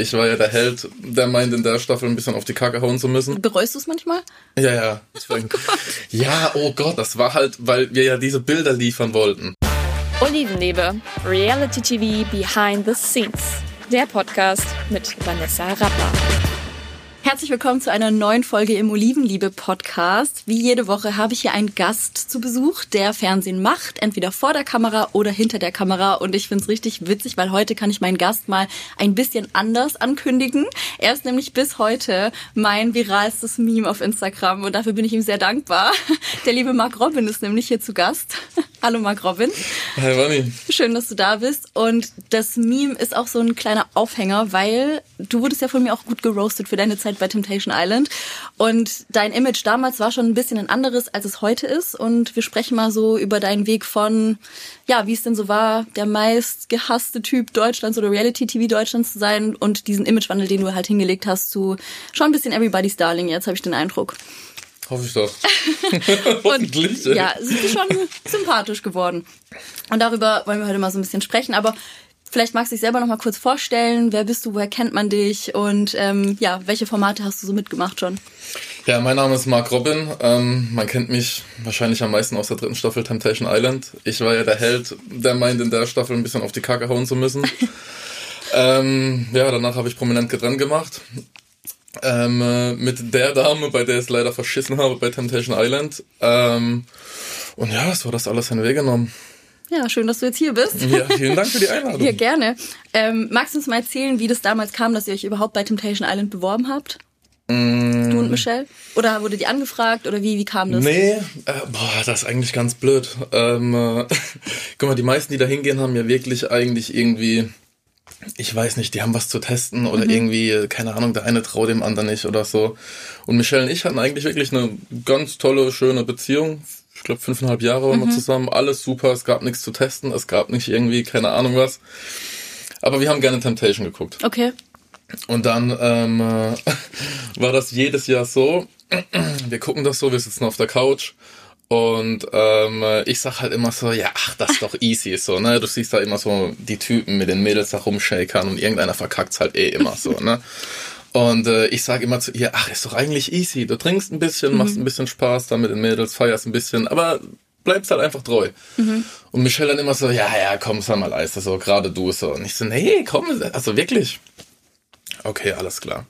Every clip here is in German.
Ich war ja der Held, der meint, in der Staffel ein bisschen auf die Kacke hauen zu müssen. Bereust du es manchmal? Ja, ja. Deswegen. Oh ja, oh Gott, das war halt, weil wir ja diese Bilder liefern wollten. Olivenliebe, Reality TV Behind the Scenes. Der Podcast mit Vanessa Rapper. Herzlich willkommen zu einer neuen Folge im Olivenliebe Podcast. Wie jede Woche habe ich hier einen Gast zu Besuch, der Fernsehen macht, entweder vor der Kamera oder hinter der Kamera. Und ich finde es richtig witzig, weil heute kann ich meinen Gast mal ein bisschen anders ankündigen. Er ist nämlich bis heute mein viralstes Meme auf Instagram und dafür bin ich ihm sehr dankbar. Der liebe Mark Robin ist nämlich hier zu Gast. Hallo Mark Robin. Hi Wanni. Schön, dass du da bist. Und das Meme ist auch so ein kleiner Aufhänger, weil du wurdest ja von mir auch gut geroastet für deine Zeit bei Temptation Island. Und dein Image damals war schon ein bisschen ein anderes, als es heute ist. Und wir sprechen mal so über deinen Weg von, ja, wie es denn so war, der meist gehasste Typ Deutschlands oder Reality-TV Deutschlands zu sein und diesen Imagewandel, den du halt hingelegt hast, zu schon ein bisschen Everybody's Darling. Jetzt habe ich den Eindruck. Hoffe ich doch. Hoffentlich. ja, es ist schon sympathisch geworden. Und darüber wollen wir heute mal so ein bisschen sprechen. Aber Vielleicht magst du dich selber noch mal kurz vorstellen. Wer bist du? Woher kennt man dich? Und ähm, ja, welche Formate hast du so mitgemacht schon? Ja, mein Name ist Mark Robin. Ähm, man kennt mich wahrscheinlich am meisten aus der dritten Staffel Temptation Island. Ich war ja der Held, der meint, in der Staffel ein bisschen auf die Kacke hauen zu müssen. ähm, ja, danach habe ich prominent getrennt gemacht. Ähm, äh, mit der Dame, bei der ich es leider verschissen habe bei Temptation Island. Ähm, und ja, so hat das alles seinen Weg genommen. Ja, schön, dass du jetzt hier bist. Ja, vielen Dank für die Einladung. ja, gerne. Ähm, magst du uns mal erzählen, wie das damals kam, dass ihr euch überhaupt bei Temptation Island beworben habt? Mm. Du und Michelle? Oder wurde die angefragt oder wie, wie kam das? Nee, äh, boah, das ist eigentlich ganz blöd. Ähm, äh, guck mal, die meisten, die da hingehen, haben ja wirklich eigentlich irgendwie, ich weiß nicht, die haben was zu testen oder mhm. irgendwie, keine Ahnung, der eine traut dem anderen nicht oder so. Und Michelle und ich hatten eigentlich wirklich eine ganz tolle, schöne Beziehung ich glaube, fünfeinhalb Jahre waren mhm. wir zusammen. Alles super, es gab nichts zu testen, es gab nicht irgendwie, keine Ahnung was. Aber wir haben gerne Temptation geguckt. Okay. Und dann ähm, war das jedes Jahr so. Wir gucken das so, wir sitzen auf der Couch und ähm, ich sag halt immer so, ja, ach, das ist doch easy so, ne? Du siehst da immer so die Typen mit den Mädels da rumshakern und irgendeiner verkackt's halt eh immer so, ne? Und äh, ich sage immer zu ihr, ach, ist doch eigentlich easy. Du trinkst ein bisschen, mhm. machst ein bisschen Spaß da mit den Mädels, feierst ein bisschen, aber bleibst halt einfach treu. Mhm. Und Michelle dann immer so, ja, ja, komm, sag mal leise, so, gerade du so. Und ich so, nee, komm, also wirklich. Okay, alles klar.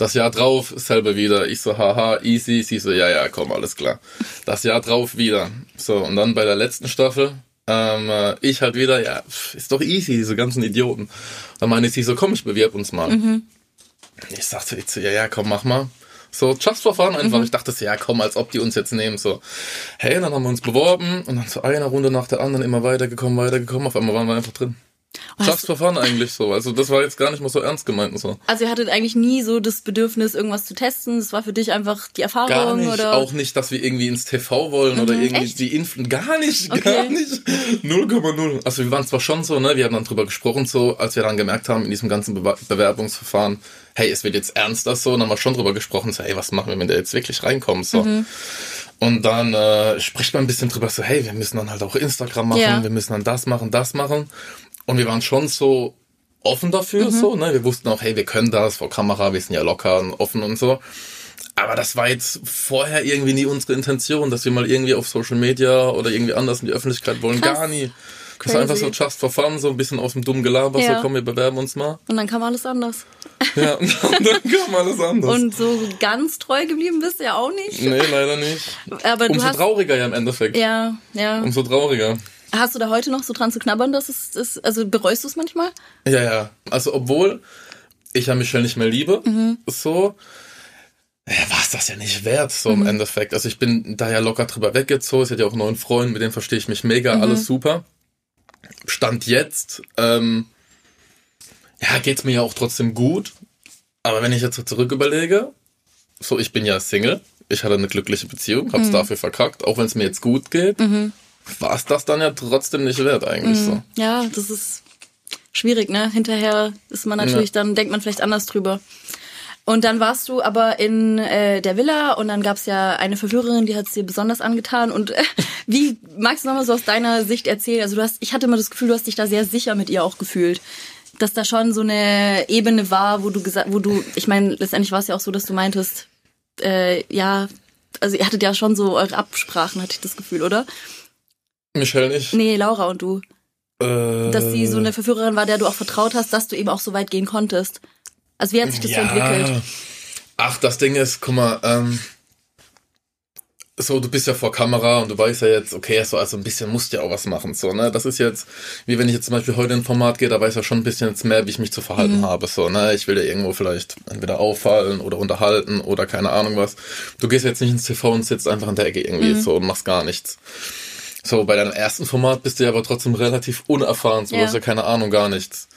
Das Jahr drauf, selbe wieder. Ich so, haha, easy. Sie so, ja, ja, komm, alles klar. Das Jahr drauf wieder. So, und dann bei der letzten Staffel, ähm, äh, ich halt wieder, ja, ist doch easy, diese ganzen Idioten. Dann meine ich sie so, komm, ich bewirb uns mal. Mhm. Ich sagte ich so, ja, ja, komm, mach mal. So, just for fun einfach. Mhm. Ich dachte, ja, komm, als ob die uns jetzt nehmen. So, hey, dann haben wir uns beworben und dann zu einer Runde nach der anderen immer weitergekommen, weitergekommen. Auf einmal waren wir einfach drin. Just for fun eigentlich so. Also das war jetzt gar nicht mal so ernst gemeint und so. Also ihr hattet eigentlich nie so das Bedürfnis, irgendwas zu testen. Das war für dich einfach die Erfahrung gar nicht, oder? Auch nicht, dass wir irgendwie ins TV wollen mhm, oder irgendwie echt? die Inflen. Gar nicht, okay. gar nicht. 0,0. Also wir waren zwar schon so, ne, wir haben dann drüber gesprochen, so, als wir dann gemerkt haben in diesem ganzen Be Bewerbungsverfahren, hey, es wird jetzt ernster so, dann haben wir schon drüber gesprochen, so, hey, was machen wir, wenn der jetzt wirklich reinkommt, so. Mhm. Und dann äh, spricht man ein bisschen drüber, so, hey, wir müssen dann halt auch Instagram machen, ja. wir müssen dann das machen, das machen. Und wir waren schon so offen dafür, mhm. so, ne? Wir wussten auch, hey, wir können das vor Kamera, wir sind ja locker und offen und so. Aber das war jetzt vorher irgendwie nie unsere Intention, dass wir mal irgendwie auf Social Media oder irgendwie anders in die Öffentlichkeit wollen. Krass. Gar nie. Das war einfach so just for fun, so ein bisschen aus dem dummen Gelaber, ja. so komm, wir bewerben uns mal. Und dann kam alles anders. Ja, und dann kam alles anders. Und so ganz treu geblieben bist du ja auch nicht. Nee, leider nicht. Aber Umso hast... trauriger ja im Endeffekt. Ja, ja. Umso trauriger. Hast du da heute noch so dran zu knabbern, dass es ist, also bereust du es manchmal? Ja, ja. Also obwohl ich ja Michelle nicht mehr liebe, mhm. so, ja, war es das ja nicht wert, so mhm. im Endeffekt. Also ich bin da ja locker drüber weggezogen. Sie hat ja auch einen neuen Freund, mit dem verstehe ich mich mega, mhm. alles super. Stand jetzt, ähm, ja, geht's mir ja auch trotzdem gut. Aber wenn ich jetzt so zurück überlege, so, ich bin ja Single, ich hatte eine glückliche Beziehung, hab's mhm. dafür verkackt, auch wenn es mir jetzt gut geht. War es das dann ja trotzdem nicht wert eigentlich mhm. so. Ja, das ist schwierig, ne? Hinterher ist man natürlich, ja. dann denkt man vielleicht anders drüber. Und dann warst du aber in äh, der Villa und dann gab's ja eine Verführerin, die hat es dir besonders angetan. Und äh, wie magst du nochmal so aus deiner Sicht erzählen? Also du hast, ich hatte immer das Gefühl, du hast dich da sehr sicher mit ihr auch gefühlt. dass da schon so eine Ebene war, wo du gesagt, wo du, ich meine, letztendlich war es ja auch so, dass du meintest, äh, ja, also ihr hattet ja schon so eure Absprachen, hatte ich das Gefühl, oder? Michelle nicht. Nee, Laura und du. Äh, Dass sie so eine Verführerin war, der du auch vertraut hast, dass du eben auch so weit gehen konntest. Also wie hat sich das so entwickelt? Ach, das Ding ist, guck mal, ähm, so, du bist ja vor Kamera und du weißt ja jetzt, okay, so, also ein bisschen musst du ja auch was machen, so, ne? Das ist jetzt, wie wenn ich jetzt zum Beispiel heute in ein Format gehe, da weiß ich ja schon ein bisschen jetzt mehr, wie ich mich zu verhalten Mhm. habe, so, ne? Ich will ja irgendwo vielleicht entweder auffallen oder unterhalten oder keine Ahnung was. Du gehst jetzt nicht ins TV und sitzt einfach in der Ecke irgendwie Mhm. so und machst gar nichts. So, bei deinem ersten Format bist du ja aber trotzdem relativ unerfahren, so, Ja. du hast ja keine Ahnung, gar nichts.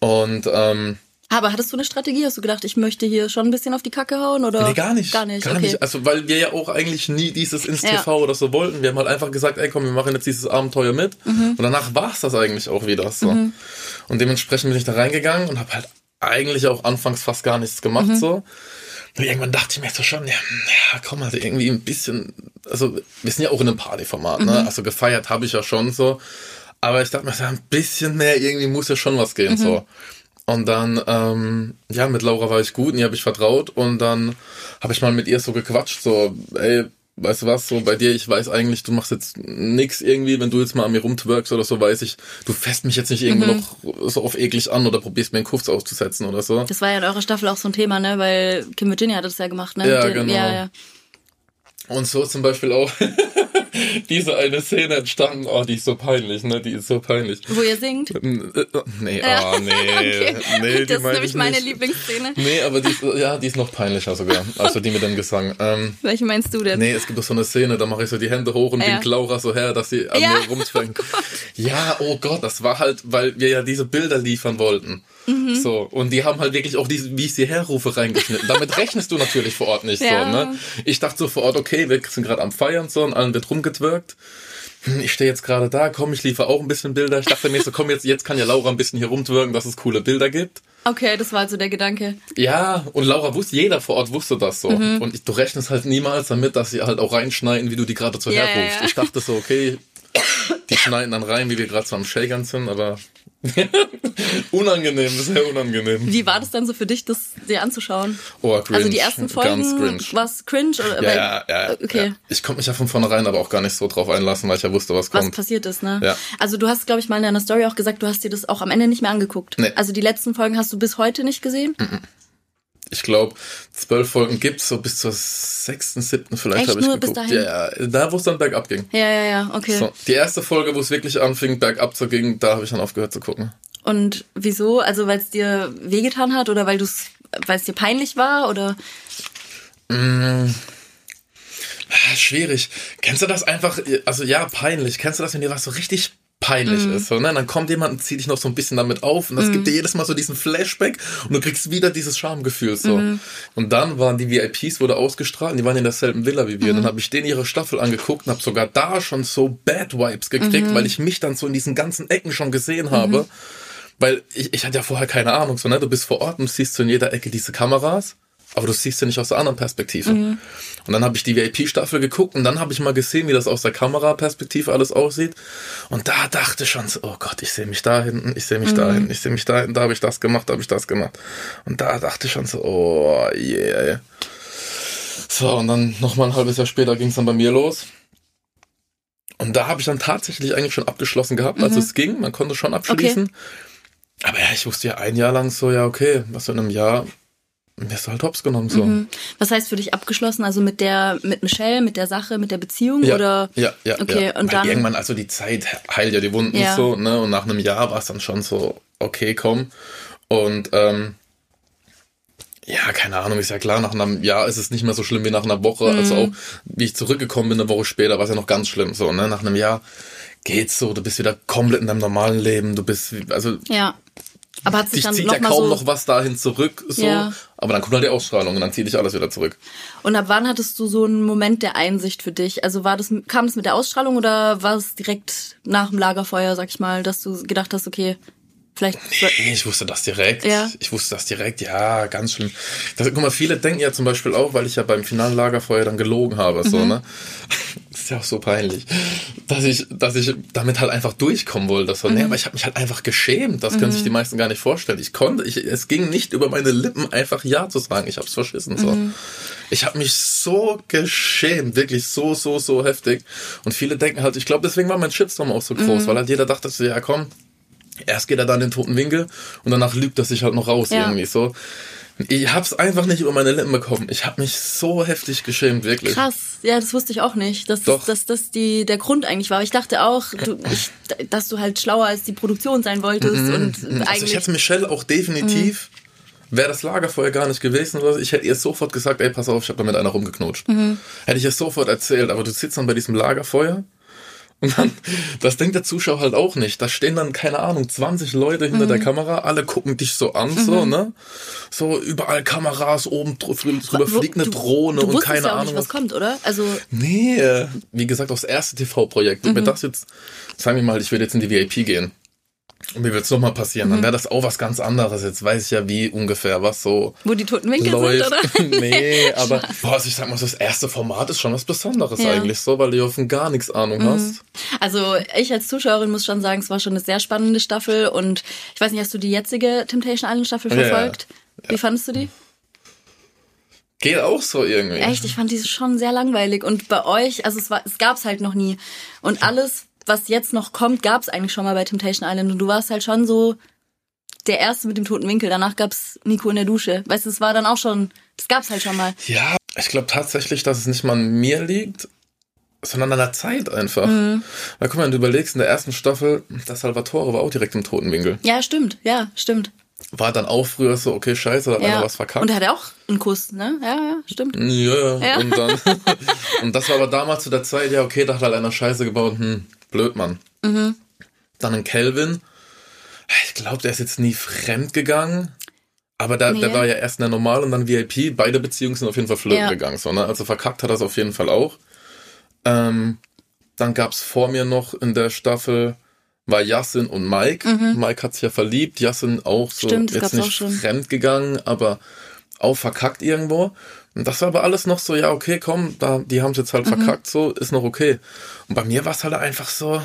Und, ähm, Aber hattest du eine Strategie? Hast du gedacht, ich möchte hier schon ein bisschen auf die Kacke hauen? Oder? Nee, gar nicht. Gar nicht, Gar okay. nicht. Also, weil wir ja auch eigentlich nie dieses ins Ja. TV oder so wollten. Wir haben halt einfach gesagt, ey komm, wir machen jetzt dieses Abenteuer mit. Mhm. Und danach war's das eigentlich auch wieder so. Und dementsprechend bin ich da reingegangen und habe halt eigentlich auch anfangs fast gar nichts gemacht Mhm. so. Und irgendwann dachte ich mir so schon, ja, ja, komm, also irgendwie ein bisschen, also wir sind ja auch in einem Partyformat, Mhm. ne? Also gefeiert habe ich ja schon so. Aber ich dachte mir so, ein bisschen mehr, irgendwie muss ja schon was Mhm. gehen, so. Und dann, ähm, ja, mit Laura war ich gut und ihr habe ich vertraut und dann habe ich mal mit ihr so gequatscht, so, ey, weißt du was, so bei dir, ich weiß eigentlich, du machst jetzt nix irgendwie, wenn du jetzt mal an mir rumtwerkst oder so, weiß ich, du fässt mich jetzt nicht irgendwie Mhm. noch so auf eklig an oder probierst mir einen Kuffs auszusetzen oder so. Das war ja in eurer Staffel auch so ein Thema, ne? Weil Kim Virginia hat das ja gemacht, ne? Ja, den- genau. Ja, ja. Und so zum Beispiel auch diese eine Szene entstanden, oh, die ist so peinlich, ne, die ist so peinlich. Wo ihr singt. Nee, Ja. oh, nee, Okay. nee, das ist nämlich ich meine nicht. Lieblingsszene. Nee, aber die ist, ja, die ist noch peinlicher sogar, also die mit dem Gesang. Ähm, Welche meinst du denn? Nee, es gibt doch so eine Szene, da mache ich so die Hände hoch und Ja. wink Laura so her, dass sie an Ja. mir rumfängt. ja, oh Gott, das war halt, weil wir ja diese Bilder liefern wollten. Mhm. So, und die haben halt wirklich auch diese, wie ich sie herrufe, reingeschnitten. Damit rechnest du natürlich vor Ort nicht Ja. so, ne? Ich dachte so vor Ort, okay, wir sind gerade am Feiern so und allen wird rumgetwirkt. Hm, Ich stehe jetzt gerade da, komm, ich liefere auch ein bisschen Bilder. Ich dachte mir so, komm, jetzt, jetzt kann ja Laura ein bisschen hier rumtwirken, dass es coole Bilder gibt. Okay, das war also der Gedanke. Ja, und Laura wusste, jeder vor Ort wusste das so. Mhm. Und ich, du rechnest halt niemals damit, dass sie halt auch reinschneiden, wie du die gerade so Ja, herrufst. ja, ja. Ich dachte so, okay, die schneiden dann rein, wie wir gerade so am Shakern sind, aber unangenehm, sehr unangenehm. Wie war das dann so für dich, das dir anzuschauen? Oh, cringe. Also die ersten Folgen, Ganz cringe. was cringe? Oder, Ja, ja, ja, Okay. ja. Ich konnte mich ja von vornherein aber auch gar nicht so drauf einlassen, weil ich ja wusste, was Was kommt. passiert ist, ne? Ja. Also du hast, glaube ich, mal in deiner Story auch gesagt, du hast dir das auch am Ende nicht mehr angeguckt. Nee. Also die letzten Folgen hast du bis heute nicht gesehen? Ich glaube, zwölf Folgen gibt's, so bis zur sechsten, siebten vielleicht habe ich Nur bis geguckt. dahin? Ja, ja, da wo es dann bergab ging. Ja, ja, ja, okay. So, die erste Folge, wo es wirklich anfing, bergab zu gehen, da habe ich dann aufgehört zu gucken. Und wieso? Also weil es dir wehgetan hat oder weil du es, weil es dir peinlich war oder? Ah, Schwierig. Kennst du das einfach, also ja, peinlich. Kennst du das, wenn dir was so richtig peinlich Mhm. ist? So, ne? Dann kommt jemand und zieht dich noch so ein bisschen damit auf und das gibt dir jedes Mal so diesen Flashback und du kriegst wieder dieses Schamgefühl. So. Mhm. Und dann waren die VIPs, wurde ausgestrahlt, und die waren in derselben Villa wie Mhm. wir. Dann habe ich denen ihre Staffel angeguckt und habe sogar da schon so Bad Vibes gekriegt, Mhm. weil ich mich dann so in diesen ganzen Ecken schon gesehen habe. Weil ich, ich hatte ja vorher keine Ahnung, so, ne? Du bist vor Ort und siehst so in jeder Ecke diese Kameras, aber du siehst sie nicht aus der anderen Perspektive. Und dann habe ich die VIP-Staffel geguckt und dann habe ich mal gesehen, wie das aus der Kameraperspektive alles aussieht. Und da dachte ich schon so, oh Gott, ich sehe mich da hinten, ich sehe mich da hinten, ich sehe mich da hinten, da habe ich das gemacht, da habe ich das gemacht. Und da dachte ich schon so, oh yeah. So, und dann nochmal ein halbes Jahr später ging es dann bei mir los. Und da habe ich dann tatsächlich eigentlich schon abgeschlossen gehabt, also es ging, man konnte schon abschließen. Aber ja, ich wusste ja ein Jahr lang so, ja, okay, was in einem Jahr wirst du halt hops genommen, so. Mhm. Was heißt für dich abgeschlossen? Also mit der, mit Michelle, mit der Sache, mit der Beziehung Ja, oder? ja, ja. Okay, ja. und Weil dann- irgendwann, also die Zeit heilt ja die Wunden Ja. so, ne? Und nach einem Jahr war es dann schon so, okay, komm. Und ähm, ja, keine Ahnung, ist ja klar, nach einem Jahr ist es nicht mehr so schlimm wie nach einer Woche. Mhm. Also auch, wie ich zurückgekommen bin, eine Woche später, war es ja noch ganz schlimm. So, ne? Nach einem Jahr geht's so, du bist wieder komplett in deinem normalen Leben, du bist, also Ja. Aber hat sich dich dann zieht noch ja kaum so, noch was dahin zurück, so. Ja. Aber dann kommt halt die Ausstrahlung und dann zieht dich alles wieder zurück. Und ab wann hattest du so einen Moment der Einsicht für dich? Also war das, kam das mit der Ausstrahlung oder war es direkt nach dem Lagerfeuer, sag ich mal, dass du gedacht hast, okay, vielleicht. Nee, ich wusste das direkt. Ja. Ich wusste das direkt, ja, ganz schlimm. Das, guck mal, viele denken ja zum Beispiel auch, weil ich ja beim finalen Lagerfeuer dann gelogen habe, Mhm. so, ne? Das ist ja auch so peinlich, dass ich, dass ich damit halt einfach durchkommen wollte. So, mhm. nee, aber ich habe mich halt einfach geschämt. Das mhm. können sich die meisten gar nicht vorstellen. Ich konnte, ich, es ging nicht über meine Lippen, einfach Ja zu sagen. Ich habe es verschissen. So. Mhm. Ich habe mich so geschämt, wirklich so, so, so heftig. Und viele denken halt, ich glaube, deswegen war mein Shitstorm auch so groß, mhm. weil halt jeder dachte, so, ja komm, erst geht er dann in den toten Winkel und danach lügt er sich halt noch raus ja. irgendwie so. Ich hab's einfach nicht über meine Lippen bekommen. Ich habe mich so heftig geschämt, wirklich. Krass, ja, das wusste ich auch nicht, dass Doch. das, dass das die, der Grund eigentlich war. Ich dachte auch, du, ich, dass du halt schlauer als die Produktion sein wolltest. Mhm. und mhm. also ich hätte Michelle auch definitiv, mhm. wäre das Lagerfeuer gar nicht gewesen oder ich hätte ihr sofort gesagt, ey, pass auf, ich habe da mit einer rumgeknutscht. Mhm. Hätte ich ihr sofort erzählt, aber du sitzt dann bei diesem Lagerfeuer und dann, das denkt der Zuschauer halt auch nicht. Da stehen dann, keine Ahnung, 20 Leute hinter mhm. der Kamera, alle gucken dich so an, mhm. so, ne? So, überall Kameras, oben drüber fliegt eine Drohne du und keine ja auch Ahnung. Nicht, was kommt, oder? Also. Nee, wie gesagt, aufs erste TV-Projekt. Mhm. Wenn das jetzt, sagen wir mal, ich würde jetzt in die VIP gehen. Und mir wird es nochmal passieren, mhm. dann wäre das auch was ganz anderes. Jetzt weiß ich ja, wie ungefähr was so. Wo die toten Winkel läuft. sind, oder? nee, aber boah, also ich sag mal, das erste Format ist schon was Besonderes ja. eigentlich so, weil du von gar nichts Ahnung mhm. hast. Also ich als Zuschauerin muss schon sagen, es war schon eine sehr spannende Staffel und ich weiß nicht, hast du die jetzige Temptation Island Staffel verfolgt? Ja. Wie fandest du die? Geht auch so irgendwie. Echt, ich fand die schon sehr langweilig. Und bei euch, also es war, es gab's halt noch nie. Und alles, was jetzt noch kommt, gab es eigentlich schon mal bei Temptation Island. Und du warst halt schon so der Erste mit dem toten Winkel. Danach gab's Nico in der Dusche. Weißt du, es war dann auch schon, das gab's halt schon mal. Ja, ich glaube tatsächlich, dass es nicht mal an mir liegt, sondern an der Zeit einfach. Mhm. Weil guck mal, wenn du überlegst, in der ersten Staffel, der Salvatore war auch direkt im toten Winkel. Ja, stimmt, ja, stimmt. War dann auch früher so, okay, scheiße, da hat ja. einer was verkackt. Und er hatte auch einen Kuss, ne? Ja, ja, stimmt. Ja, ja. und dann, und das war aber damals zu der Zeit, ja, okay, da hat halt einer Scheiße gebaut, hm, blöd, Mann. Mhm. Dann ein Kelvin. Ich glaube, der ist jetzt nie fremd gegangen. Aber da, nee. der war ja erst in der Normal und dann VIP. Beide Beziehungen sind auf jeden Fall flöten ja. gegangen. So, ne? Also verkackt hat er es auf jeden Fall auch. Ähm, dann gab's vor mir noch in der Staffel war Yassin und Mike. Mhm. Mike hat sich ja verliebt. Yassin auch so Stimmt, jetzt nicht fremd gegangen, aber auch verkackt irgendwo. Und das war aber alles noch so, ja, okay, komm, da, die haben es jetzt halt mhm. verkackt, so, ist noch okay. Und bei mir war es halt einfach so.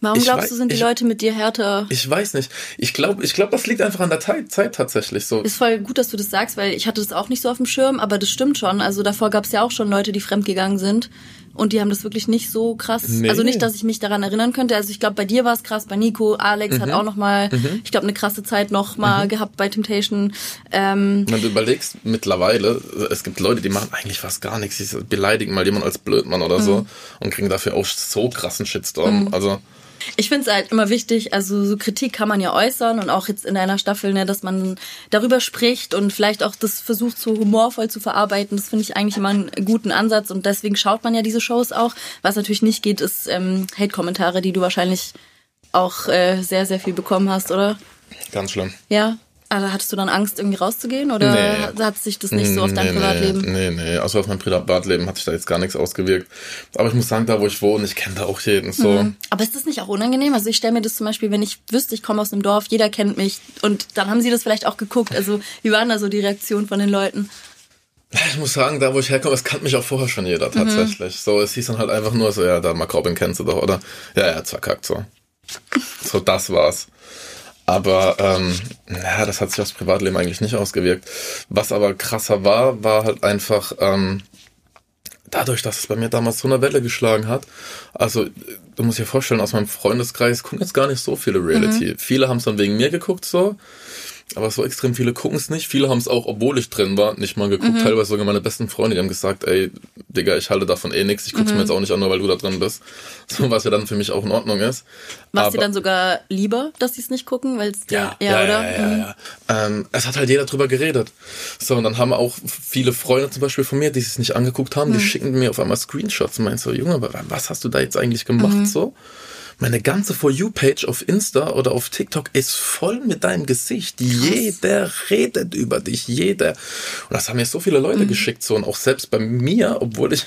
Warum glaubst weiß, du, sind die ich, Leute mit dir härter? Ich weiß nicht. Ich glaube, ich glaube, das liegt einfach an der Zeit, Zeit tatsächlich so. Ist voll gut, dass du das sagst, weil ich hatte das auch nicht so auf dem Schirm, aber das stimmt schon. Also davor gab es ja auch schon Leute, die fremdgegangen sind. Und die haben das wirklich nicht so krass. Nee. Also nicht, dass ich mich daran erinnern könnte. Also ich glaube, bei dir war es krass, bei Nico, Alex mhm. hat auch noch mal, mhm. ich glaube, eine krasse Zeit noch mal mhm. gehabt bei Temptation. Ähm, Wenn du überlegst, mittlerweile, es gibt Leute, die machen eigentlich fast gar nichts. Sie beleidigen mal jemanden als Blödmann oder so mhm. und kriegen dafür auch so krassen Shitstorm. Mhm. Also ich finde es halt immer wichtig, also so Kritik kann man ja äußern und auch jetzt in einer Staffel, ne, dass man darüber spricht und vielleicht auch das versucht, so humorvoll zu verarbeiten. Das finde ich eigentlich immer einen guten Ansatz und deswegen schaut man ja diese Shows auch. Was natürlich nicht geht, ist ähm, Hate-Kommentare, die du wahrscheinlich auch äh, sehr, sehr viel bekommen hast, oder? Ganz schlimm. Ja. Also hattest du dann Angst, irgendwie rauszugehen oder nee. hat sich das nicht so auf dein nee, Privatleben? Nee, nee, also auf mein Privatleben hat sich da jetzt gar nichts ausgewirkt. Aber ich muss sagen, da wo ich wohne, ich kenne da auch jeden so. Mhm. Aber ist das nicht auch unangenehm? Also ich stelle mir das zum Beispiel, wenn ich wüsste, ich komme aus einem Dorf, jeder kennt mich und dann haben sie das vielleicht auch geguckt. Also wie waren da so die Reaktionen von den Leuten? Ich muss sagen, da wo ich herkomme, es kannte mich auch vorher schon jeder mhm. tatsächlich. Mhm. So, es hieß dann halt einfach nur so, ja, da Mark Robin kennst du doch, oder? Ja, hat's verkackt, so. so, das war's. Aber ähm, ja, das hat sich aufs Privatleben eigentlich nicht ausgewirkt. Was aber krasser war, war halt einfach ähm, dadurch, dass es bei mir damals so eine Welle geschlagen hat. Also, du musst dir vorstellen, aus meinem Freundeskreis gucken jetzt gar nicht so viele Reality. Mhm. Viele haben es dann wegen mir geguckt, so. Aber so extrem viele gucken es nicht. Viele haben es auch, obwohl ich drin war, nicht mal geguckt. Mhm. Teilweise sogar meine besten Freunde, die haben gesagt, ey, Digga, ich halte davon eh nichts. Ich guck's mhm. mir jetzt auch nicht an, nur weil du da drin bist. So, was ja dann für mich auch in Ordnung ist. War dir dann sogar lieber, dass sie es nicht gucken? Weil's ja, ja, ja, oder? Ja, ja, mhm. ja. Ähm, es hat halt jeder drüber geredet. So, und dann haben auch viele Freunde zum Beispiel von mir, die es nicht angeguckt haben, die mhm. schicken mir auf einmal Screenshots und meinen so, Junge, was hast du da jetzt eigentlich gemacht? Mhm. So. Meine ganze For You-Page auf Insta oder auf TikTok ist voll mit deinem Gesicht. Krass. Jeder redet über dich, jeder. Und das haben mir so viele Leute mhm. geschickt, so und auch selbst bei mir, obwohl ich,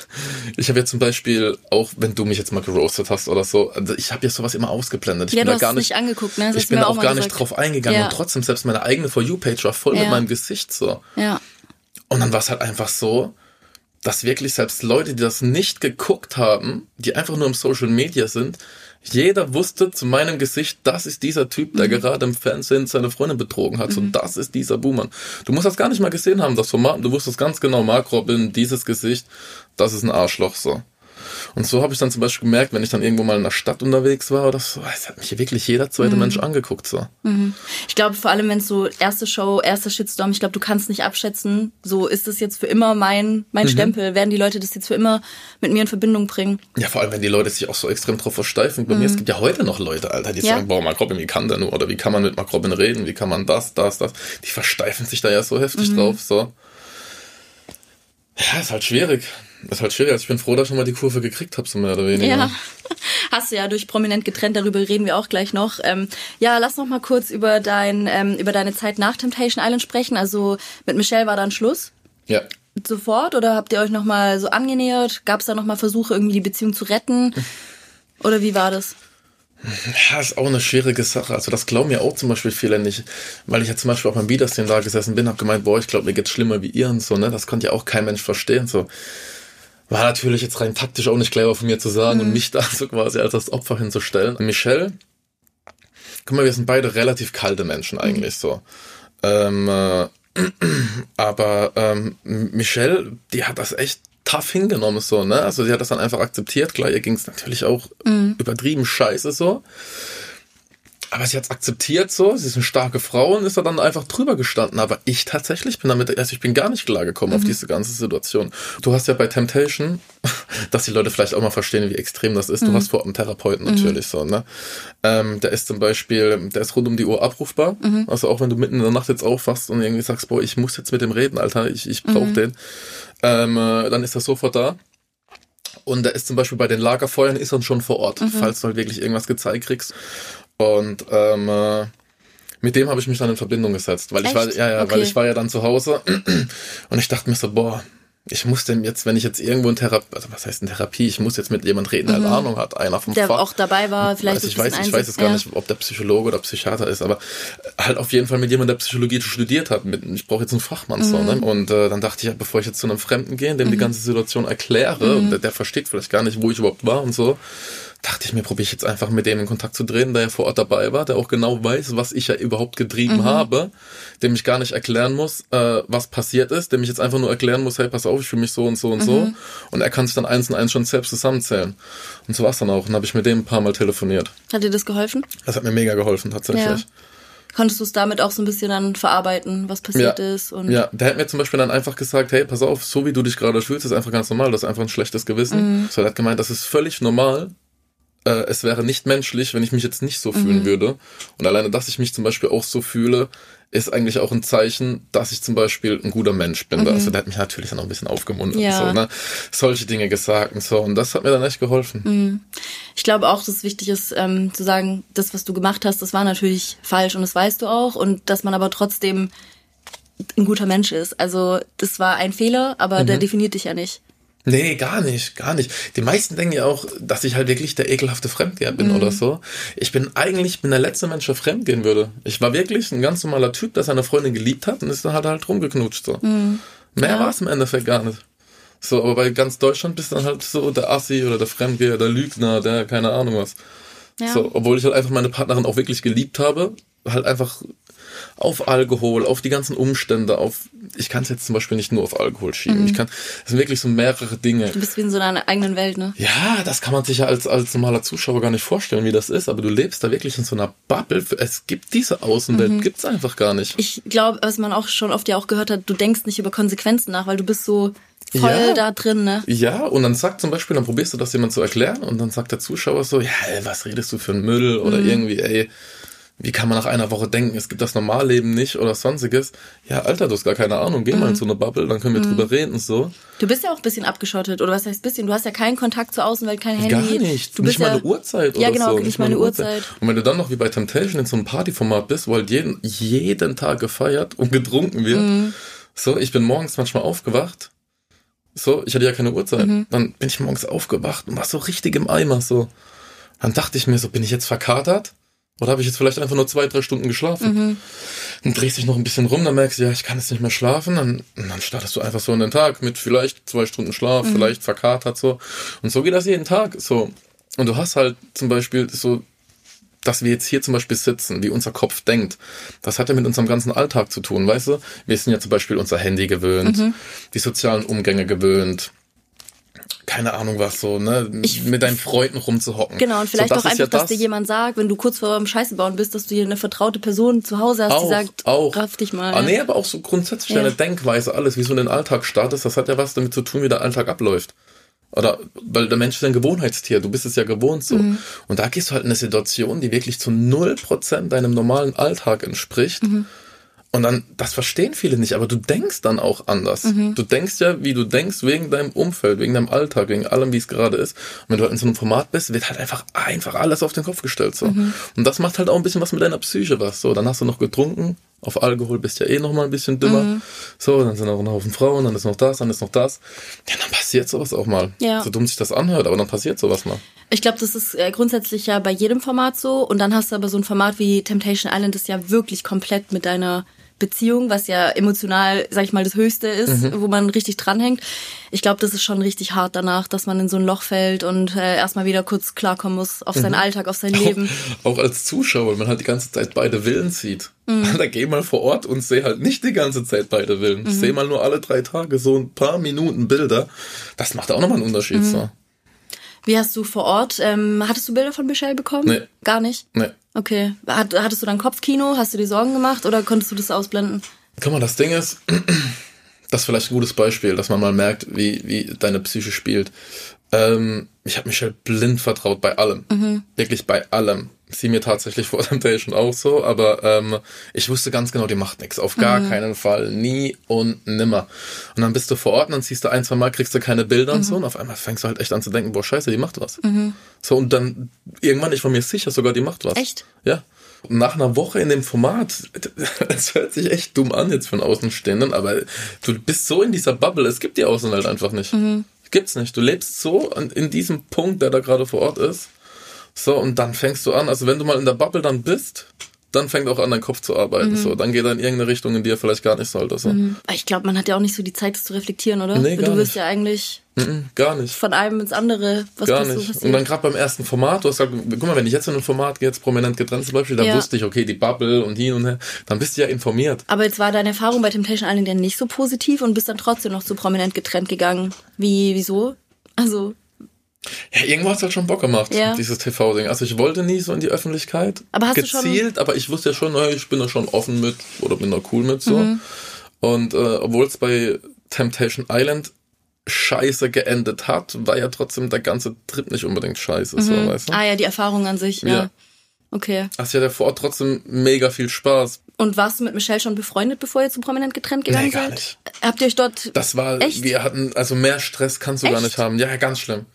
ich habe ja zum Beispiel auch, wenn du mich jetzt mal geroastet hast oder so, also ich habe ja sowas immer ausgeblendet. Ich ja, bin da gar nicht, nicht angeguckt, ne? Das ich bin da auch, gar gesagt. nicht drauf eingegangen ja. und trotzdem selbst meine eigene For You-Page war voll ja. mit meinem Gesicht so. Ja. Und dann war es halt einfach so, dass wirklich selbst Leute, die das nicht geguckt haben, die einfach nur im Social Media sind, jeder wusste zu meinem Gesicht, das ist dieser Typ, der mhm. gerade im Fernsehen seine Freundin betrogen hat. Mhm. So, das ist dieser Boomer. Du musst das gar nicht mal gesehen haben, das Format. Du wusstest ganz genau, Mark Robin, dieses Gesicht, das ist ein Arschloch, so. Und so habe ich dann zum Beispiel gemerkt, wenn ich dann irgendwo mal in der Stadt unterwegs war oder so, es hat mich wirklich jeder zweite mhm. Mensch angeguckt. So. Mhm. Ich glaube, vor allem, wenn es so erste Show, erster Shitstorm, ich glaube, du kannst nicht abschätzen, so ist es jetzt für immer mein, mein mhm. Stempel, werden die Leute das jetzt für immer mit mir in Verbindung bringen. Ja, vor allem, wenn die Leute sich auch so extrem drauf versteifen. Bei mir, es mhm. gibt ja heute noch Leute, Alter, die ja. sagen, boah, Mark Robin, wie kann der nur? Oder wie kann man mit Mark Robin reden? Wie kann man das, das, das? Die versteifen sich da ja so heftig mhm. drauf, so. Ja, ist halt schwierig. Das ist halt schwierig. Also ich bin froh, dass ich schon mal die Kurve gekriegt habe, so mehr oder weniger. Ja, hast du ja durch prominent getrennt. Darüber reden wir auch gleich noch. Ähm, ja, lass noch mal kurz über dein ähm, über deine Zeit nach Temptation Island sprechen. Also mit Michelle war dann Schluss. Ja. Sofort oder habt ihr euch noch mal so angenähert? Gab es da noch mal Versuche, irgendwie die Beziehung zu retten? Oder wie war das? Ja, ist auch eine schwierige Sache. Also das glauben mir auch zum Beispiel viele nicht, weil ich ja zum Beispiel auch beim Wiedersehen da gesessen bin, habe gemeint, boah, ich glaube, mir geht's schlimmer wie ihr und so, ne? Das konnte ja auch kein Mensch verstehen. So war natürlich jetzt rein taktisch auch nicht clever von mir zu sagen mhm. und mich da so quasi als das Opfer hinzustellen. Michelle, guck mal, wir sind beide relativ kalte Menschen eigentlich mhm. so. Ähm, äh, aber ähm, Michelle, die hat das echt tough hingenommen so, ne? Also sie hat das dann einfach akzeptiert. Klar, ihr ging es natürlich auch mhm. übertrieben scheiße so. Aber sie hat es akzeptiert so, sie ist eine starke Frau und ist da dann einfach drüber gestanden. Aber ich tatsächlich bin damit, also ich bin gar nicht klargekommen mhm. auf diese ganze Situation. Du hast ja bei Temptation, dass die Leute vielleicht auch mal verstehen, wie extrem das ist. Mhm. Du hast vor einem Therapeuten mhm. natürlich mhm. so, ne? Ähm, der ist zum Beispiel, der ist rund um die Uhr abrufbar. Mhm. Also auch wenn du mitten in der Nacht jetzt aufwachst und irgendwie sagst, boah, ich muss jetzt mit dem reden, Alter, ich, ich brauch mhm. den, ähm, äh, dann ist er sofort da. Und da ist zum Beispiel bei den Lagerfeuern ist er schon vor Ort, mhm. falls du halt wirklich irgendwas gezeigt kriegst. Und ähm, äh, mit dem habe ich mich dann in Verbindung gesetzt, weil Echt? ich war ja ja, okay. weil ich war ja dann zu Hause und ich dachte mir so, boah, ich muss denn jetzt, wenn ich jetzt irgendwo in Therapie, also was heißt in Therapie, ich muss jetzt mit jemand reden, der mhm. Ahnung hat, einer vom der Fach. auch dabei war, vielleicht also ich weiß, ich weiß jetzt gar ja. nicht, ob der Psychologe oder Psychiater ist, aber halt auf jeden Fall mit jemandem, der Psychologie studiert hat. Mit, ich brauche jetzt einen Fachmann mhm. so, ne? Und äh, dann dachte ich, ja, bevor ich jetzt zu einem Fremden gehe, dem mhm. die ganze Situation erkläre, mhm. der, der versteht vielleicht gar nicht, wo ich überhaupt war und so, dachte ich mir, probiere ich jetzt einfach mit dem in Kontakt zu treten, der ja vor Ort dabei war, der auch genau weiß, was ich ja überhaupt getrieben mhm. habe, dem ich gar nicht erklären muss, äh, was passiert ist, dem ich jetzt einfach nur erklären muss, hey, pass auf, ich fühle mich so und so und mhm. so. Und er kann sich dann eins und eins schon selbst zusammenzählen. Und so war es dann auch. Und habe ich mit dem ein paar Mal telefoniert. Hat dir das geholfen? Das hat mir mega geholfen, tatsächlich. Ja. Konntest du es damit auch so ein bisschen dann verarbeiten, was passiert ja. ist? Und ja, der hat mir zum Beispiel dann einfach gesagt, hey, pass auf, so wie du dich gerade fühlst, ist einfach ganz normal, das ist einfach ein schlechtes Gewissen. Mhm. So, er hat gemeint, das ist völlig normal, äh, es wäre nicht menschlich, wenn ich mich jetzt nicht so fühlen mhm. würde. Und alleine, dass ich mich zum Beispiel auch so fühle, ist eigentlich auch ein Zeichen, dass ich zum Beispiel ein guter Mensch bin. Mhm. Also der hat mich natürlich dann auch ein bisschen aufgemuntert. Ja. So, ne? Solche Dinge gesagt und so. Und das hat mir dann echt geholfen. Mhm. Ich glaube auch, dass es wichtig ist, ähm, zu sagen, das, was du gemacht hast, das war natürlich falsch und das weißt du auch. Und dass man aber trotzdem ein guter Mensch ist. Also das war ein Fehler, aber der mhm. definiert dich ja nicht. Nee, gar nicht, gar nicht. Die meisten denken ja auch, dass ich halt wirklich der ekelhafte Fremdgeher bin mhm. oder so. Ich bin eigentlich bin der letzte Mensch, der fremdgehen würde. Ich war wirklich ein ganz normaler Typ, der seine Freundin geliebt hat und ist dann halt halt rumgeknutscht so. Mhm. Mehr ja. war es im Endeffekt gar nicht. So, aber bei ganz Deutschland bist du dann halt so der Assi oder der Fremdgeher, der Lügner, der keine Ahnung was. Ja. So, obwohl ich halt einfach meine Partnerin auch wirklich geliebt habe, halt einfach auf Alkohol, auf die ganzen Umstände, auf, ich kann es jetzt zum Beispiel nicht nur auf Alkohol schieben. Mhm. Ich kann, das sind wirklich so mehrere Dinge. Du bist wie in so einer eigenen Welt, ne? Ja, das kann man sich ja als, als normaler Zuschauer gar nicht vorstellen, wie das ist, aber du lebst da wirklich in so einer Bubble. Es gibt diese Außenwelt, mhm. gibt's einfach gar nicht. Ich glaube, was man auch schon oft ja auch gehört hat, du denkst nicht über Konsequenzen nach, weil du bist so voll ja, da drin, ne? Ja, und dann sagt zum Beispiel, dann probierst du das jemand zu erklären und dann sagt der Zuschauer so, ja, ey, was redest du für ein Müll oder mhm. irgendwie, ey, wie kann man nach einer Woche denken, es gibt das Normalleben nicht oder sonstiges? Ja, Alter, du hast gar keine Ahnung, geh mhm. mal in so eine Bubble, dann können wir mhm. drüber reden so. Du bist ja auch ein bisschen abgeschottet, oder was heißt bisschen? Du hast ja keinen Kontakt zur Außenwelt, kein Handy. Gar nicht, du nicht mal eine Uhrzeit ja, oder genau, so. Nicht, nicht mal eine Uhrzeit. Uhrzeit. Und wenn du dann noch wie bei Temptation in so einem Partyformat bist, wo halt jeden, jeden Tag gefeiert und getrunken wird, mhm. so, ich bin morgens manchmal aufgewacht, so, ich hatte ja keine Uhrzeit, mhm. dann bin ich morgens aufgewacht und war so richtig im Eimer, so. Dann dachte ich mir so, bin ich jetzt verkatert? Oder habe ich jetzt vielleicht einfach nur zwei, drei Stunden geschlafen? Mhm. Dann drehst dich noch ein bisschen rum, dann merkst du, ja, ich kann jetzt nicht mehr schlafen. Dann, dann startest du einfach so in den Tag mit vielleicht zwei Stunden Schlaf, mhm. vielleicht verkatert so. Und so geht das jeden Tag. So. Und du hast halt zum Beispiel so dass wir jetzt hier zum Beispiel sitzen, wie unser Kopf denkt, das hat ja mit unserem ganzen Alltag zu tun, weißt du? Wir sind ja zum Beispiel unser Handy gewöhnt, mhm. die sozialen Umgänge gewöhnt, keine Ahnung was so, ne, ich, mit deinen Freunden rumzuhocken. Genau, und vielleicht so, auch einfach, ja das, dass dir jemand sagt, wenn du kurz vor dem Scheiße bauen bist, dass du hier eine vertraute Person zu Hause hast, auch, die sagt, auch. raff dich mal. Ah, nee, aber auch so grundsätzlich ja. deine Denkweise, alles, wie so in den Alltag startest, das hat ja was damit zu tun, wie der Alltag abläuft. Oder weil der Mensch ist ein Gewohnheitstier, du bist es ja gewohnt so. Mhm. Und da gehst du halt in eine Situation, die wirklich zu null Prozent deinem normalen Alltag entspricht. Mhm. Und dann, das verstehen viele nicht, aber du denkst dann auch anders. Mhm. Du denkst ja, wie du denkst, wegen deinem Umfeld, wegen deinem Alltag, wegen allem, wie es gerade ist. Und wenn du halt in so einem Format bist, wird halt einfach, einfach alles auf den Kopf gestellt, so. Mhm. Und das macht halt auch ein bisschen was mit deiner Psyche was, so. Dann hast du noch getrunken, auf Alkohol bist ja eh noch mal ein bisschen dümmer. Mhm. So, dann sind auch ein Haufen Frauen, dann ist noch das, dann ist noch das. Ja, dann passiert sowas auch mal. Ja. So dumm sich das anhört, aber dann passiert sowas mal. Ich glaube, das ist äh, grundsätzlich ja bei jedem Format so. Und dann hast du aber so ein Format wie Temptation Island, das ja wirklich komplett mit deiner Beziehung, was ja emotional, sag ich mal, das Höchste ist, mhm. wo man richtig dranhängt. Ich glaube, das ist schon richtig hart danach, dass man in so ein Loch fällt und äh, erstmal wieder kurz klarkommen muss auf seinen mhm. Alltag, auf sein Leben. Auch, auch, als Zuschauer, man halt die ganze Zeit beide Willen sieht. Mhm. Da geh mal vor Ort und seh halt nicht die ganze Zeit beide Willen. Mhm. Seh mal nur alle drei Tage so ein paar Minuten Bilder. Das macht auch nochmal einen Unterschied. Mhm. So. Wie hast du vor Ort, ähm, hattest du Bilder von Michelle bekommen? Nee. Gar nicht? Nee. Okay. hattest du dann Kopfkino? Hast du dir Sorgen gemacht oder konntest du das ausblenden? Guck mal, das Ding ist, das ist vielleicht ein gutes Beispiel, dass man mal merkt, wie, wie deine Psyche spielt. Ähm, ich habe Michelle blind vertraut bei allem. Mhm. Wirklich bei allem sie mir tatsächlich vor Temptation auch so, aber ähm, ich wusste ganz genau, die macht nichts. Auf gar mhm. keinen Fall. Nie und nimmer. Und dann bist du vor Ort und dann siehst du ein, zwei Mal, kriegst du keine Bilder mhm. und so und auf einmal fängst du halt echt an zu denken, boah, scheiße, die macht was. Mhm. So und dann irgendwann, ich war mir sicher, sogar die macht was. Echt? Ja. Und nach einer Woche in dem Format, es hört sich echt dumm an jetzt von Außenstehenden, aber du bist so in dieser Bubble, es gibt die Außenwelt einfach nicht. Mhm. Gibt's nicht. Du lebst so in diesem Punkt, der da gerade vor Ort ist so, und dann fängst du an, also wenn du mal in der Bubble dann bist, dann fängt auch an, dein Kopf zu arbeiten. Mhm. So, dann geht er in irgendeine Richtung, in die er vielleicht gar nicht sollte. So. Mhm. Ich glaube, man hat ja auch nicht so die Zeit, das zu reflektieren, oder? Nee, gar du wirst nicht. ja eigentlich mhm, gar nicht. von einem ins andere, was gar nicht. So und dann gerade beim ersten Format, du hast gesagt, guck mal, wenn ich jetzt in ein Format gehe, jetzt prominent getrennt zum Beispiel, dann ja. wusste ich, okay, die Bubble und hin und her, dann bist du ja informiert. Aber jetzt war deine Erfahrung bei Temptation Island ja nicht so positiv und bist dann trotzdem noch so prominent getrennt gegangen. Wie, wieso? Also, ja, irgendwo hat es halt schon Bock gemacht, ja. dieses TV-Ding. Also ich wollte nie so in die Öffentlichkeit. Aber gezielt, aber ich wusste ja schon, naja, ich bin da schon offen mit oder bin da cool mit so. Mhm. Und äh, obwohl es bei Temptation Island scheiße geendet hat, war ja trotzdem der ganze Trip nicht unbedingt scheiße, mhm. so, weißt du? Ah ja, die Erfahrung an sich, ja. ja. Okay. Hast ja vor Ort trotzdem mega viel Spaß. Und warst du mit Michelle schon befreundet, bevor ihr zu prominent getrennt gegangen nee, gar seid? Nicht. Habt ihr euch dort. Das war, echt? wir hatten, also mehr Stress kannst du echt? gar nicht haben. Ja, ganz schlimm.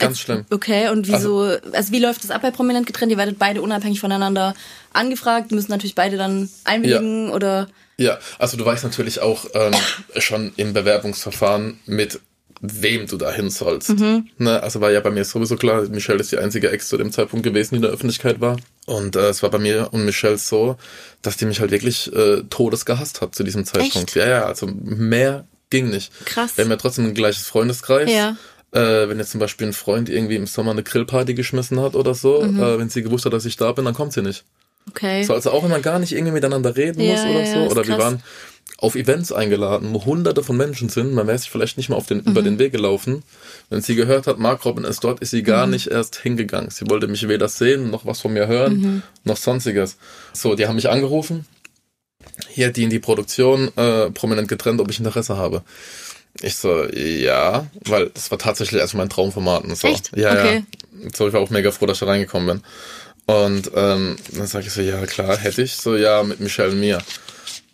Ganz schlimm. Okay, und wieso, also, also wie läuft das ab bei Prominent getrennt? Ihr werdet beide unabhängig voneinander angefragt, müssen natürlich beide dann einwilligen ja. oder? Ja, also du weißt natürlich auch ähm, schon im Bewerbungsverfahren mit wem du da hin sollst. Mhm. Ne, also war ja bei mir sowieso klar, Michelle ist die einzige Ex zu dem Zeitpunkt gewesen, die in der Öffentlichkeit war. Und äh, es war bei mir und Michelle so, dass die mich halt wirklich äh, todes gehasst hat zu diesem Zeitpunkt. Echt? Ja, ja, also mehr ging nicht. Krass. Wir haben ja trotzdem ein gleiches Freundeskreis. Ja. Äh, wenn jetzt zum Beispiel ein Freund irgendwie im Sommer eine Grillparty geschmissen hat oder so, mhm. äh, wenn sie gewusst hat, dass ich da bin, dann kommt sie nicht. Okay. So, also auch wenn man gar nicht irgendwie miteinander reden ja, muss oder ja, so. Oder wir waren auf Events eingeladen, wo hunderte von Menschen sind. Man wäre sich vielleicht nicht mal auf den, mhm. über den Weg gelaufen. Wenn sie gehört hat, Mark Robin ist dort, ist sie gar mhm. nicht erst hingegangen. Sie wollte mich weder sehen, noch was von mir hören, mhm. noch sonstiges. So, die haben mich angerufen. Hier, die in die Produktion, äh, prominent getrennt, ob ich Interesse habe. Ich so, ja, weil das war tatsächlich erst mein Traumformat. Und so. Echt? Ja, okay. ja. So, ich war auch mega froh, dass ich da reingekommen bin. Und ähm, dann sage ich so, ja klar, hätte ich. So, ja, mit Michelle und mir.